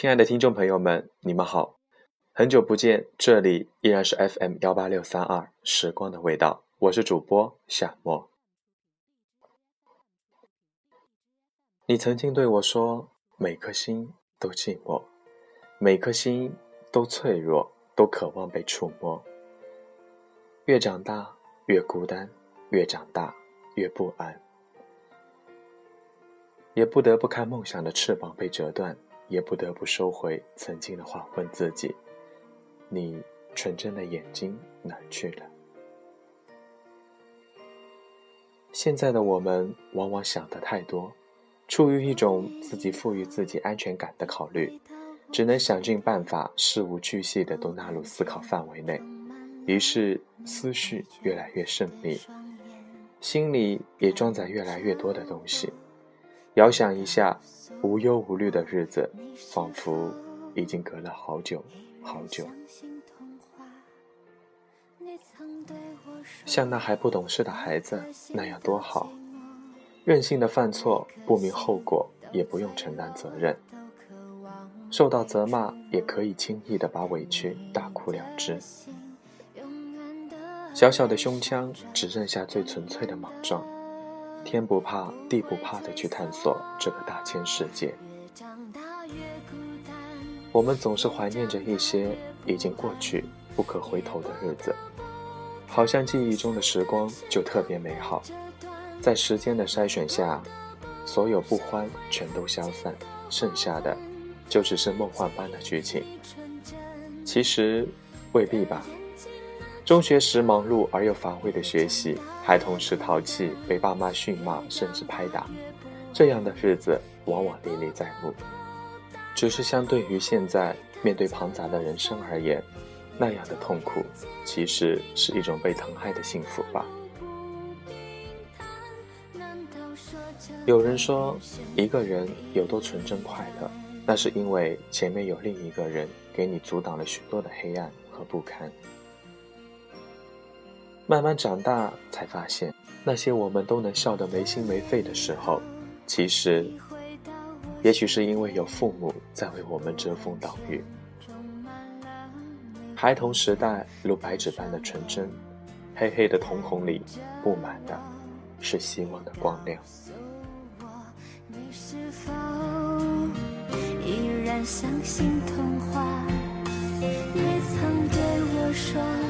亲爱的听众朋友们，你们好，很久不见，这里依然是 FM 幺八六三二时光的味道，我是主播夏沫。你曾经对我说，每颗心都寂寞，每颗心都脆弱，都渴望被触摸。越长大越孤单，越长大越不安，也不得不看梦想的翅膀被折断。也不得不收回曾经的话，问自己：你纯真的眼睛哪去了？现在的我们往往想的太多，出于一种自己赋予自己安全感的考虑，只能想尽办法，事无巨细的都纳入思考范围内，于是思绪越来越神秘，心里也装载越来越多的东西。遥想一下，无忧无虑的日子，仿佛已经隔了好久好久。像那还不懂事的孩子那样多好，任性的犯错，不明后果，也不用承担责任。受到责骂，也可以轻易的把委屈大哭了之。小小的胸腔，只剩下最纯粹的莽撞。天不怕地不怕的去探索这个大千世界。我们总是怀念着一些已经过去、不可回头的日子，好像记忆中的时光就特别美好。在时间的筛选下，所有不欢全都消散，剩下的就只是梦幻般的剧情。其实未必吧。中学时忙碌而又乏味的学习，孩童时淘气，被爸妈训骂甚至拍打，这样的日子往往历历在目。只是相对于现在面对庞杂的人生而言，那样的痛苦其实是一种被疼爱的幸福吧。有人说，一个人有多纯真快乐，那是因为前面有另一个人给你阻挡了许多的黑暗和不堪。慢慢长大，才发现那些我们都能笑得没心没肺的时候，其实，也许是因为有父母在为我们遮风挡雨。孩童时代如白纸般的纯真，黑黑的瞳孔里布满的是希望的光亮。依然相信童话？你曾对我说。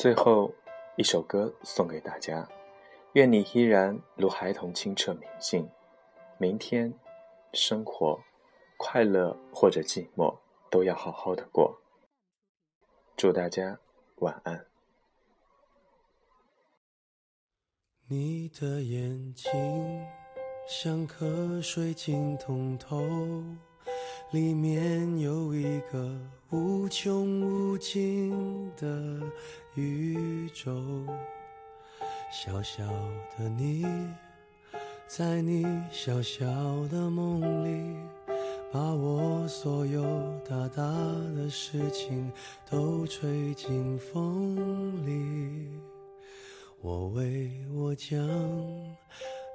最后一首歌送给大家，愿你依然如孩童清澈明净。明天，生活，快乐或者寂寞，都要好好的过。祝大家晚安。你的眼睛像颗水晶通透，里面有一个无穷无尽的宇宙。小小的你，在你小小的梦里，把我所有大大的事情都吹进风里。我为我将